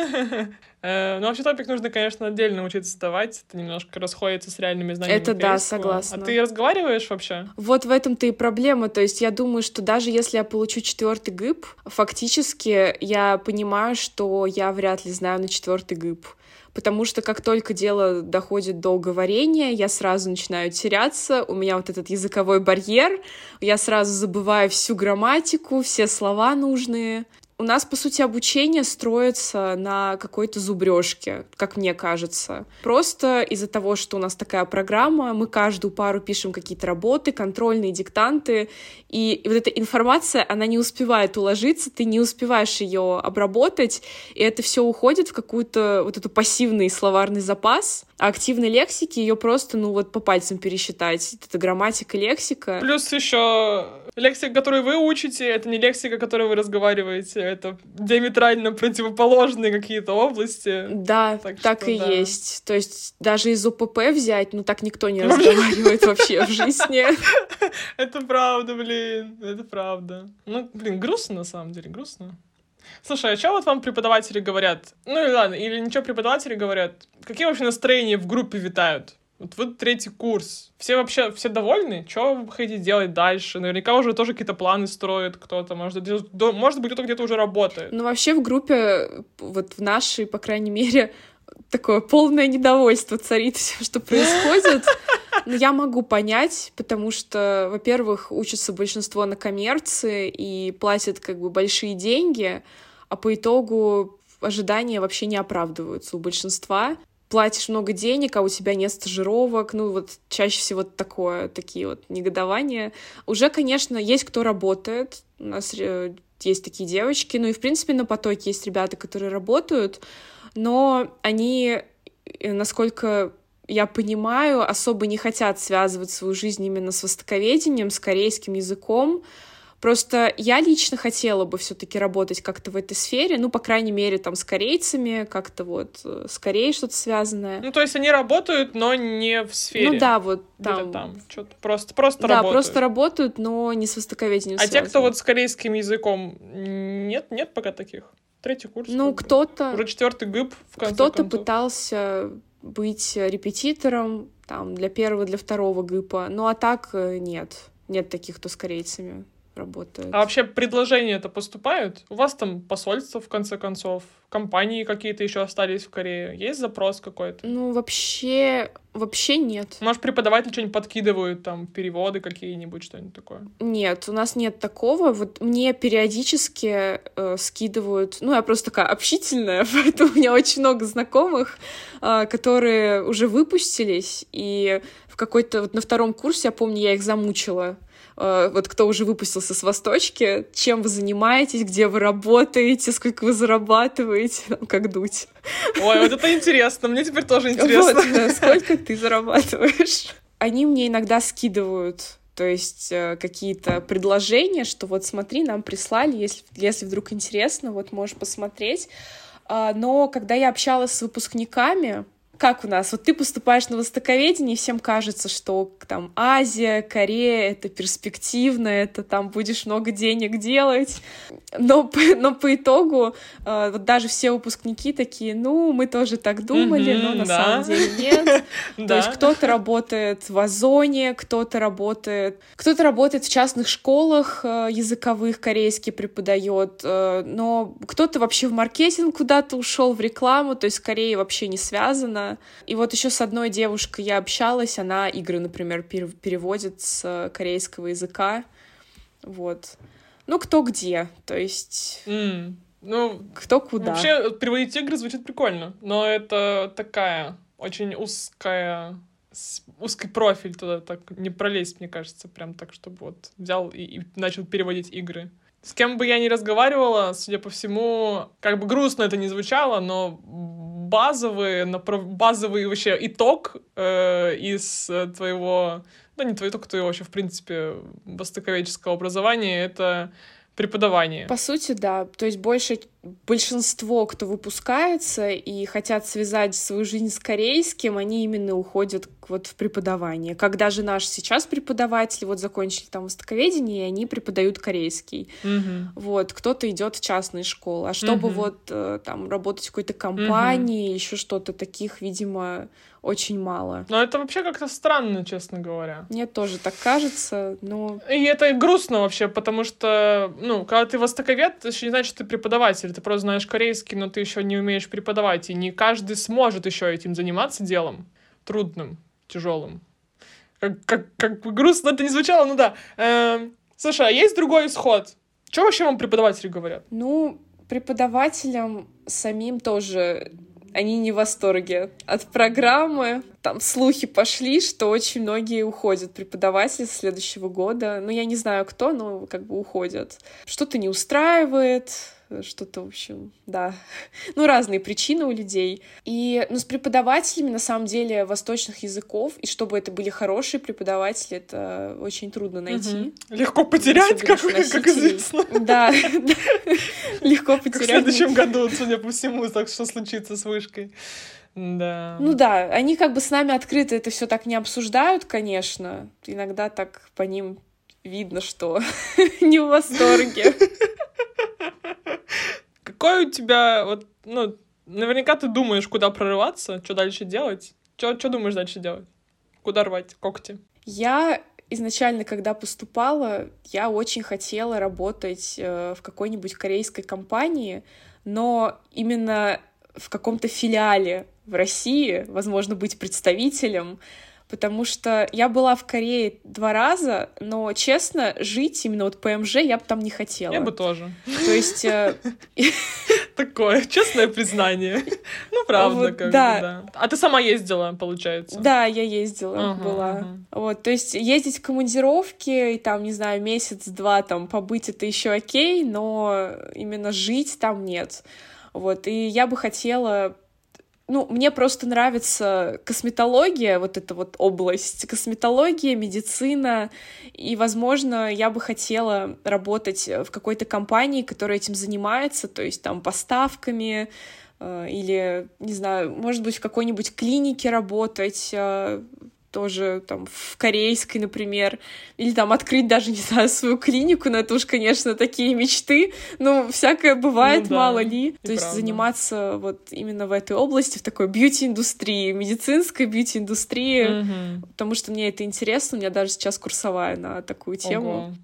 *laughs* Э, ну, вообще топик нужно, конечно, отдельно учиться сдавать. Это немножко расходится с реальными знаниями. Это да, согласна. А ты разговариваешь вообще? Вот в этом-то и проблема. То есть я думаю, что даже если я получу четвертый ГИП, фактически я понимаю, что я вряд ли знаю на четвертый ГИП потому что как только дело доходит до говорения, я сразу начинаю теряться, у меня вот этот языковой барьер, я сразу забываю всю грамматику, все слова нужные у нас, по сути, обучение строится на какой-то зубрежке, как мне кажется. Просто из-за того, что у нас такая программа, мы каждую пару пишем какие-то работы, контрольные диктанты, и, вот эта информация, она не успевает уложиться, ты не успеваешь ее обработать, и это все уходит в какую-то вот эту пассивный словарный запас, а активной лексики ее просто, ну вот по пальцам пересчитать. Это грамматика, лексика. Плюс еще лексика, которую вы учите, это не лексика, которой вы разговариваете, это диаметрально противоположные какие-то области. Да, так, так что, и да. есть. То есть даже из ОПП взять, ну так никто не *laughs* разговаривает вообще в жизни. *laughs* Это правда, блин, это правда. Ну, блин, грустно на самом деле, грустно. Слушай, а что вот вам преподаватели говорят? Ну и ладно, или ничего преподаватели говорят? Какие вообще настроения в группе витают? Вот вы третий курс. Все вообще, все довольны? Что вы хотите делать дальше? Наверняка уже тоже какие-то планы строят кто-то. Может, может быть, кто-то где-то уже работает. Ну, вообще в группе, вот в нашей, по крайней мере, такое полное недовольство царит все, что происходит. Но я могу понять, потому что, во-первых, учатся большинство на коммерции и платят как бы большие деньги, а по итогу ожидания вообще не оправдываются у большинства платишь много денег, а у тебя нет стажировок, ну вот чаще всего такое, такие вот негодования. Уже, конечно, есть кто работает, у нас э, есть такие девочки, ну и, в принципе, на потоке есть ребята, которые работают, но они, э, насколько я понимаю, особо не хотят связывать свою жизнь именно с востоковедением, с корейским языком, Просто я лично хотела бы все-таки работать как-то в этой сфере, ну, по крайней мере, там, с корейцами, как-то вот э, с Кореей что-то связанное. Ну, то есть они работают, но не в сфере. Ну да, вот там. там что-то просто, просто да, работают. просто работают, но не с востоковедением А связаны. те, кто вот с корейским языком, нет, нет пока таких? Третий курс? Ну, кто-то... Уже четвертый ГИП, в конце Кто-то пытался быть репетитором, там, для первого, для второго ГИПа, ну, а так э, нет. Нет таких, кто с корейцами работают. А вообще предложения это поступают? У вас там посольство, в конце концов, компании какие-то еще остались в Корее? Есть запрос какой-то? Ну, вообще, вообще нет. Может, преподаватели что-нибудь подкидывают, там, переводы какие-нибудь, что-нибудь такое? Нет, у нас нет такого. Вот мне периодически э, скидывают... Ну, я просто такая общительная, *laughs* поэтому у меня очень много знакомых, э, которые уже выпустились, и в какой-то... Вот на втором курсе, я помню, я их замучила вот кто уже выпустился с Восточки, чем вы занимаетесь, где вы работаете, сколько вы зарабатываете, *laughs* как дуть. Ой, вот это интересно, мне теперь тоже интересно. Вот, да, *laughs* сколько ты зарабатываешь. Они мне иногда скидывают то есть э, какие-то предложения, что вот смотри, нам прислали, если, если вдруг интересно, вот можешь посмотреть. А, но когда я общалась с выпускниками, как у нас? Вот ты поступаешь на востоковедение, и всем кажется, что там Азия, Корея — это перспективно, это там будешь много денег делать. Но, но по итогу э, вот даже все выпускники такие, ну, мы тоже так думали, но на да. самом деле нет. *laughs* То есть кто-то работает в Озоне, кто-то работает... Кто-то работает в частных школах э, языковых, корейский преподает, э, но кто-то вообще в маркетинг куда-то ушел, в рекламу, то есть с Кореей вообще не И вот еще с одной девушкой я общалась, она игры, например, переводит с корейского языка. Вот. Ну, кто где, то есть... Mm. Ну, кто куда. Вообще, переводить игры звучит прикольно, но это такая очень узкая узкий профиль туда так не пролезть, мне кажется, прям так, чтобы вот взял и, и начал переводить игры. С кем бы я ни разговаривала, судя по всему, как бы грустно это не звучало, но базовые, базовый вообще итог э, из э, твоего, да не твой итог, твоего вообще, в принципе, востоковедческого образования, это преподавание. По сути, да. То есть больше большинство, кто выпускается и хотят связать свою жизнь с корейским, они именно уходят вот в преподавание. Как даже наши сейчас преподаватели вот закончили там востоковедение, и они преподают корейский. Угу. Вот, кто-то идет в частные школы. А чтобы угу. вот э, там работать в какой-то компании, угу. еще что-то таких, видимо, очень мало. Но это вообще как-то странно, честно говоря. Мне тоже так кажется, но... И это грустно вообще, потому что, ну, когда ты востоковед, это еще не значит, что ты преподаватель. Ты просто знаешь корейский, но ты еще не умеешь преподавать. И не каждый сможет еще этим заниматься делом. Трудным, тяжелым. Как, как, как грустно это не звучало, ну да. Эм, слушай, а есть другой исход? Что вообще вам преподаватели говорят? Ну, преподавателям самим тоже они не в восторге от программы. Там слухи пошли, что очень многие уходят преподаватели с следующего года. Ну, я не знаю кто, но как бы уходят. Что-то не устраивает, что-то, в общем, да. *laughs* Ну, разные причины у людей. И, ну, с преподавателями, на самом деле, восточных языков, и чтобы это были хорошие преподаватели, это очень трудно найти. Угу. Легко потерять, как, как известно. Да, *laughs* легко потерять. в следующем году, судя по всему, так что случится с вышкой. Да. Ну да, они как бы с нами открыто это все так не обсуждают, конечно. Иногда так по ним видно, что *laughs* не в восторге. Какой у тебя, вот, ну, наверняка ты думаешь, куда прорываться, что дальше делать. Что думаешь дальше делать? Куда рвать когти? Я изначально, когда поступала, я очень хотела работать э, в какой-нибудь корейской компании, но именно в каком-то филиале в России, возможно, быть представителем, потому что я была в Корее два раза, но, честно, жить именно вот ПМЖ я бы там не хотела. Я бы тоже. То есть... Э, *laughs* Такое честное признание. *laughs* Ну, правда, как бы, да. А ты сама ездила, получается? Да, я ездила, была. Вот, то есть ездить в командировки, и там, не знаю, месяц-два там побыть, это еще окей, но именно жить там нет. Вот, и я бы хотела ну, мне просто нравится косметология, вот эта вот область, косметология, медицина, и, возможно, я бы хотела работать в какой-то компании, которая этим занимается, то есть там поставками, э, или, не знаю, может быть, в какой-нибудь клинике работать, э, тоже там в корейской, например, или там открыть даже, *laughs* не знаю, свою клинику, но это уж, конечно, такие мечты, ну, всякое бывает, ну, да, мало ли. То есть заниматься вот именно в этой области, в такой бьюти-индустрии, медицинской бьюти-индустрии, угу. потому что мне это интересно, у меня даже сейчас курсовая на такую тему. Ого.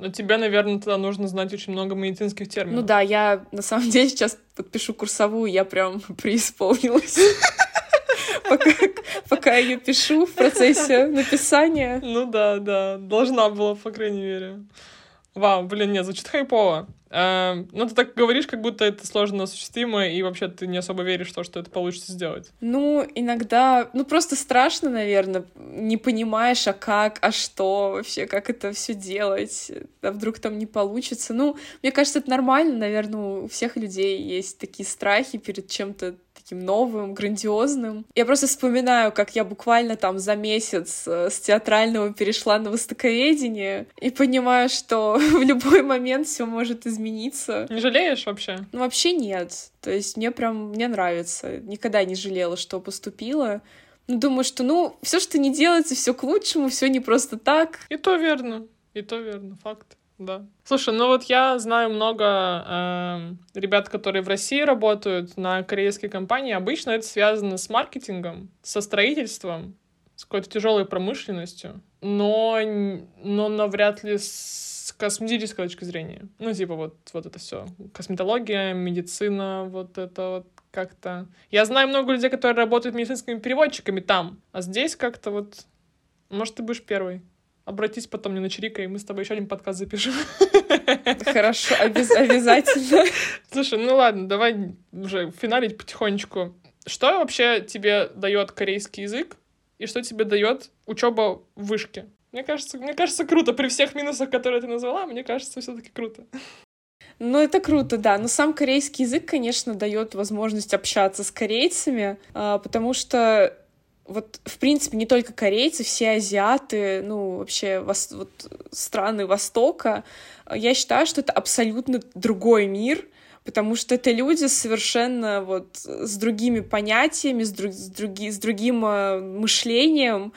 Но тебе, наверное, тогда нужно знать очень много медицинских терминов. Ну да, я на самом *laughs* деле сейчас подпишу курсовую, я прям *laughs* преисполнилась. Пока, пока ее пишу в процессе написания. Ну да, да, должна была, по крайней мере. Вау, блин, нет, звучит хайпово. Э, ну, ты так говоришь, как будто это сложно осуществимо, и вообще ты не особо веришь в то, что это получится сделать. Ну, иногда, ну, просто страшно, наверное, не понимаешь, а как, а что вообще, как это все делать, а вдруг там не получится. Ну, мне кажется, это нормально, наверное, у всех людей есть такие страхи перед чем-то таким новым, грандиозным. Я просто вспоминаю, как я буквально там за месяц э, с театрального перешла на востоковедение и понимаю, что *laughs* в любой момент все может измениться. Не жалеешь вообще? Ну, вообще нет. То есть мне прям, мне нравится. Никогда не жалела, что поступила. Ну, думаю, что, ну, все, что не делается, все к лучшему, все не просто так. И то верно. И то верно, факт да. Слушай, ну вот я знаю много э, ребят, которые в России работают на корейские компании. Обычно это связано с маркетингом, со строительством, с какой-то тяжелой промышленностью, но, но навряд ли с косметической точки зрения. Ну, типа вот, вот это все. Косметология, медицина, вот это вот как-то... Я знаю много людей, которые работают медицинскими переводчиками там, а здесь как-то вот... Может, ты будешь первый. Обратись потом мне на Чирика, и мы с тобой еще один подкаст запишем. Хорошо, обяз- обязательно. Слушай, ну ладно, давай уже финалить потихонечку. Что вообще тебе дает корейский язык и что тебе дает учеба в вышке? Мне кажется, мне кажется, круто. При всех минусах, которые ты назвала, мне кажется, все-таки круто. Ну, это круто, да. Но сам корейский язык, конечно, дает возможность общаться с корейцами, а, потому что вот, в принципе, не только корейцы, все азиаты, ну, вообще вос, вот, страны Востока, я считаю, что это абсолютно другой мир, потому что это люди совершенно вот с другими понятиями, с, друг, с, други, с другим э, мышлением,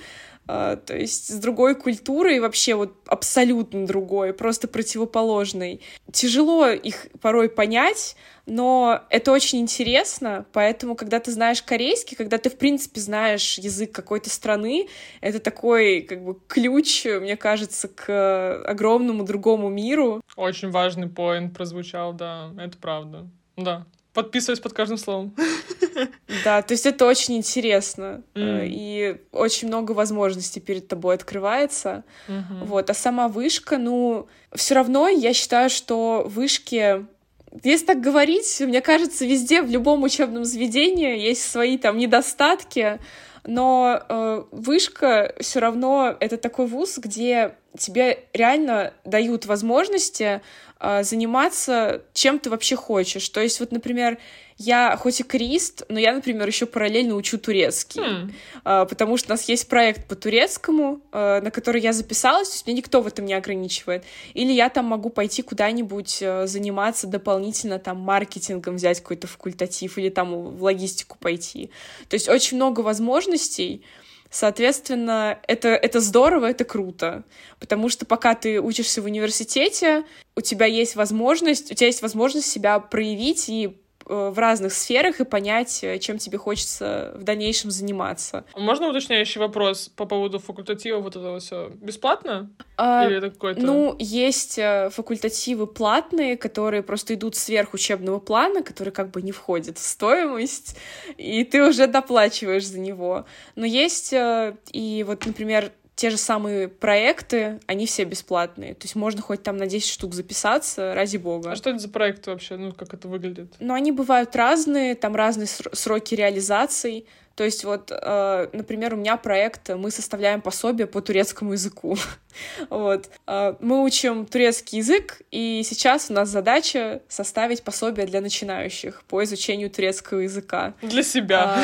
то есть с другой культурой вообще вот абсолютно другой, просто противоположной. Тяжело их порой понять, но это очень интересно, поэтому, когда ты знаешь корейский, когда ты, в принципе, знаешь язык какой-то страны, это такой, как бы, ключ, мне кажется, к огромному другому миру. Очень важный поинт прозвучал, да, это правда. Да, подписываюсь под каждым словом. *laughs* Да, то есть это очень интересно. Mm. И очень много возможностей перед тобой открывается. Mm-hmm. Вот. А сама вышка, ну, все равно я считаю, что вышки если так говорить, мне кажется, везде, в любом учебном заведении есть свои там недостатки, но э, вышка все равно это такой вуз, где тебе реально дают возможности э, заниматься чем ты вообще хочешь. То есть вот, например, я хоть и крист, но я, например, еще параллельно учу турецкий, mm. потому что у нас есть проект по турецкому, а, на который я записалась, то есть меня никто в этом не ограничивает. Или я там могу пойти куда-нибудь а, заниматься дополнительно там маркетингом, взять какой-то факультатив или там в логистику пойти. То есть очень много возможностей, Соответственно, это, это здорово, это круто. Потому что пока ты учишься в университете, у тебя есть возможность, у тебя есть возможность себя проявить и в разных сферах и понять, э, чем тебе хочется в дальнейшем заниматься. Можно уточняющий вопрос по поводу факультатива вот этого все бесплатно? А, Или это какой-то... Ну, есть э, факультативы платные, которые просто идут сверх учебного плана, которые как бы не входят в стоимость, и ты уже доплачиваешь за него. Но есть и вот, например, те же самые проекты, они все бесплатные. То есть можно хоть там на 10 штук записаться, ради бога. А что это за проекты вообще? Ну, как это выглядит? Ну, они бывают разные, там разные сроки реализации. То есть вот, э, например, у меня проект, мы составляем пособие по турецкому языку. *laughs* вот. Э, мы учим турецкий язык, и сейчас у нас задача составить пособие для начинающих по изучению турецкого языка. Для себя.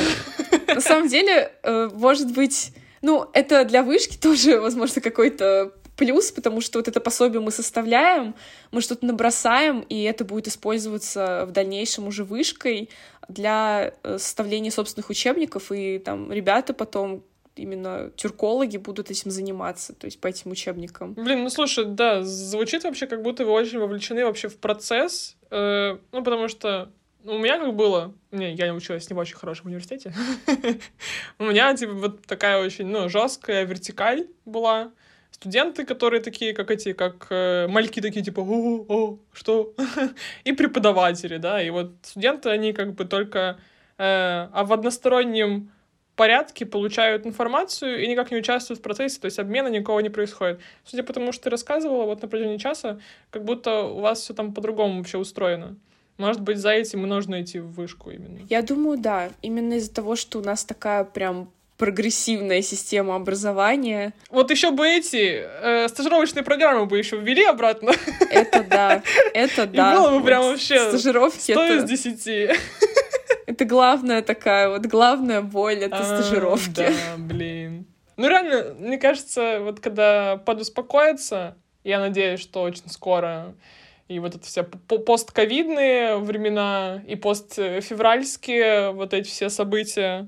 Э, на самом деле, э, может быть ну, это для вышки *laughs* тоже, возможно, какой-то плюс, потому что вот это пособие мы составляем, мы что-то набросаем, и это будет использоваться в дальнейшем уже вышкой для э, составления собственных учебников, и там ребята потом именно тюркологи будут этим заниматься, то есть по этим учебникам. Блин, ну слушай, да, звучит вообще, как будто вы очень вовлечены вообще в процесс, э, ну потому что у меня как было, не, я не училась не в очень хорошем университете. *laughs* У меня, типа, вот такая очень, ну, жесткая вертикаль была. студенты, которые такие, как эти, как э, мальки такие, типа, о, о, что? *laughs* и преподаватели, да, и вот студенты, они как бы только э, а в одностороннем порядке получают информацию и никак не участвуют в процессе, то есть обмена никого не происходит. Судя по тому, что ты рассказывала вот на протяжении часа, как будто у вас все там по-другому вообще устроено. Может быть, за этим и нужно идти в вышку именно. Я думаю, да. Именно из-за того, что у нас такая прям прогрессивная система образования. Вот еще бы эти э, стажировочные программы бы еще ввели обратно. Это да, это да. И было бы прям вообще стажировки 100 из 10. Это главная такая вот, главная боль, это а, стажировки. Да, блин. Ну, реально, мне кажется, вот когда подуспокоится, я надеюсь, что очень скоро, и вот это все постковидные времена, и постфевральские вот эти все события,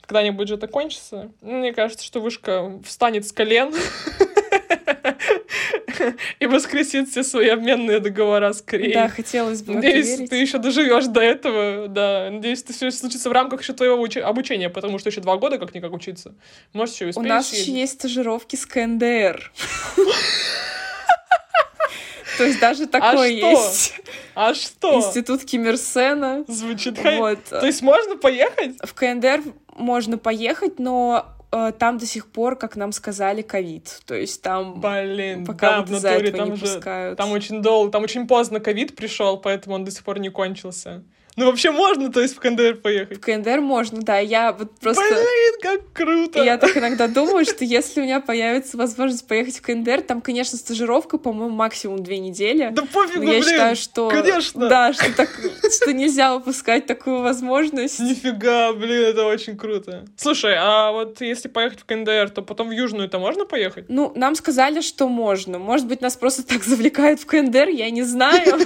когда-нибудь же это кончится. Мне кажется, что вышка встанет с колен *laughs* и воскресит все свои обменные договора скорее. Да, хотелось бы Надеюсь, ты еще доживешь до этого, да. Надеюсь, это все случится в рамках еще твоего обучения, потому что еще два года как-никак учиться. Может, еще успеешь У нас еще есть стажировки с КНДР. *laughs* То есть даже а такое есть. А что? Институт Киммерсена. Звучит вот. То есть можно поехать? В КНДР можно поехать, но э, там до сих пор, как нам сказали, ковид. То есть там Блин, пока да, вот из-за этого там не же, пускают. Там очень долго, там очень поздно ковид пришел, поэтому он до сих пор не кончился. Ну, вообще можно, то есть, в КНДР поехать? В КНДР можно, да. Я вот просто... Блин, как круто! Я так иногда думаю, что если у меня появится возможность поехать в КНДР, там, конечно, стажировка, по-моему, максимум две недели. Да пофигу, я блин, считаю, что... Конечно! Да, что, так, что нельзя упускать такую возможность. Нифига, блин, это очень круто. Слушай, а вот если поехать в КНДР, то потом в Южную-то можно поехать? Ну, нам сказали, что можно. Может быть, нас просто так завлекают в КНДР, я не знаю.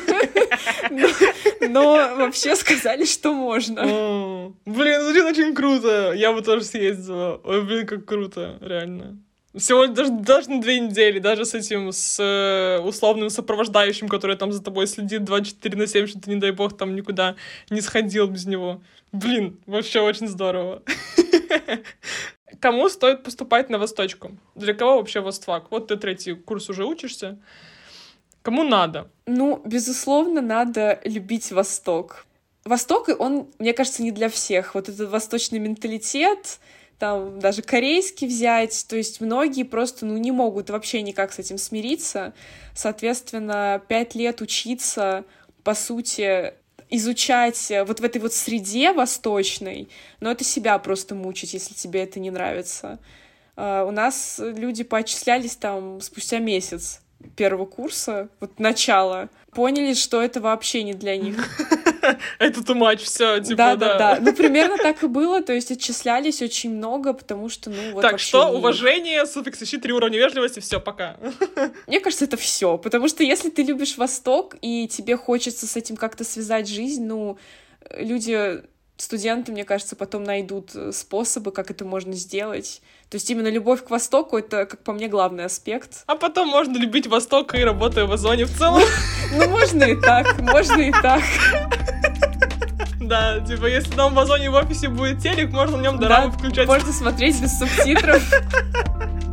*laughs* Но вообще сказали, что можно. О, блин, звучит очень круто. Я бы тоже съездила. Ой, блин, как круто, реально. Всего даже, даже на две недели, даже с этим, с э, условным сопровождающим, который там за тобой следит 24 на 7, что ты, не дай бог, там никуда не сходил без него. Блин, вообще очень здорово. *laughs* Кому стоит поступать на Восточку? Для кого вообще Востфак? Вот ты третий курс уже учишься. Кому надо? Ну, безусловно, надо любить Восток. Восток, он, мне кажется, не для всех. Вот этот восточный менталитет, там даже корейский взять, то есть многие просто, ну, не могут вообще никак с этим смириться. Соответственно, пять лет учиться, по сути, изучать вот в этой вот среде восточной, но это себя просто мучить, если тебе это не нравится. Uh, у нас люди поотчислялись там спустя месяц первого курса, вот начало, поняли, что это вообще не для них. *laughs* Это too much, все, типа, да. Да, да, Ну, примерно так и было, то есть отчислялись очень много, потому что, ну, вот Так, что, уважение, суффикс, ищи, три уровня вежливости, все, пока. *laughs* Мне кажется, это все, потому что если ты любишь Восток, и тебе хочется с этим как-то связать жизнь, ну, люди студенты, мне кажется, потом найдут э, способы, как это можно сделать. То есть именно любовь к Востоку — это, как по мне, главный аспект. А потом можно любить Восток и работая в Озоне в целом. *laughs* Ну, можно и так, можно и так. Да, типа, если там в Озоне в офисе будет телек, можно в нем дорамы включать. можно смотреть без субтитров. *laughs*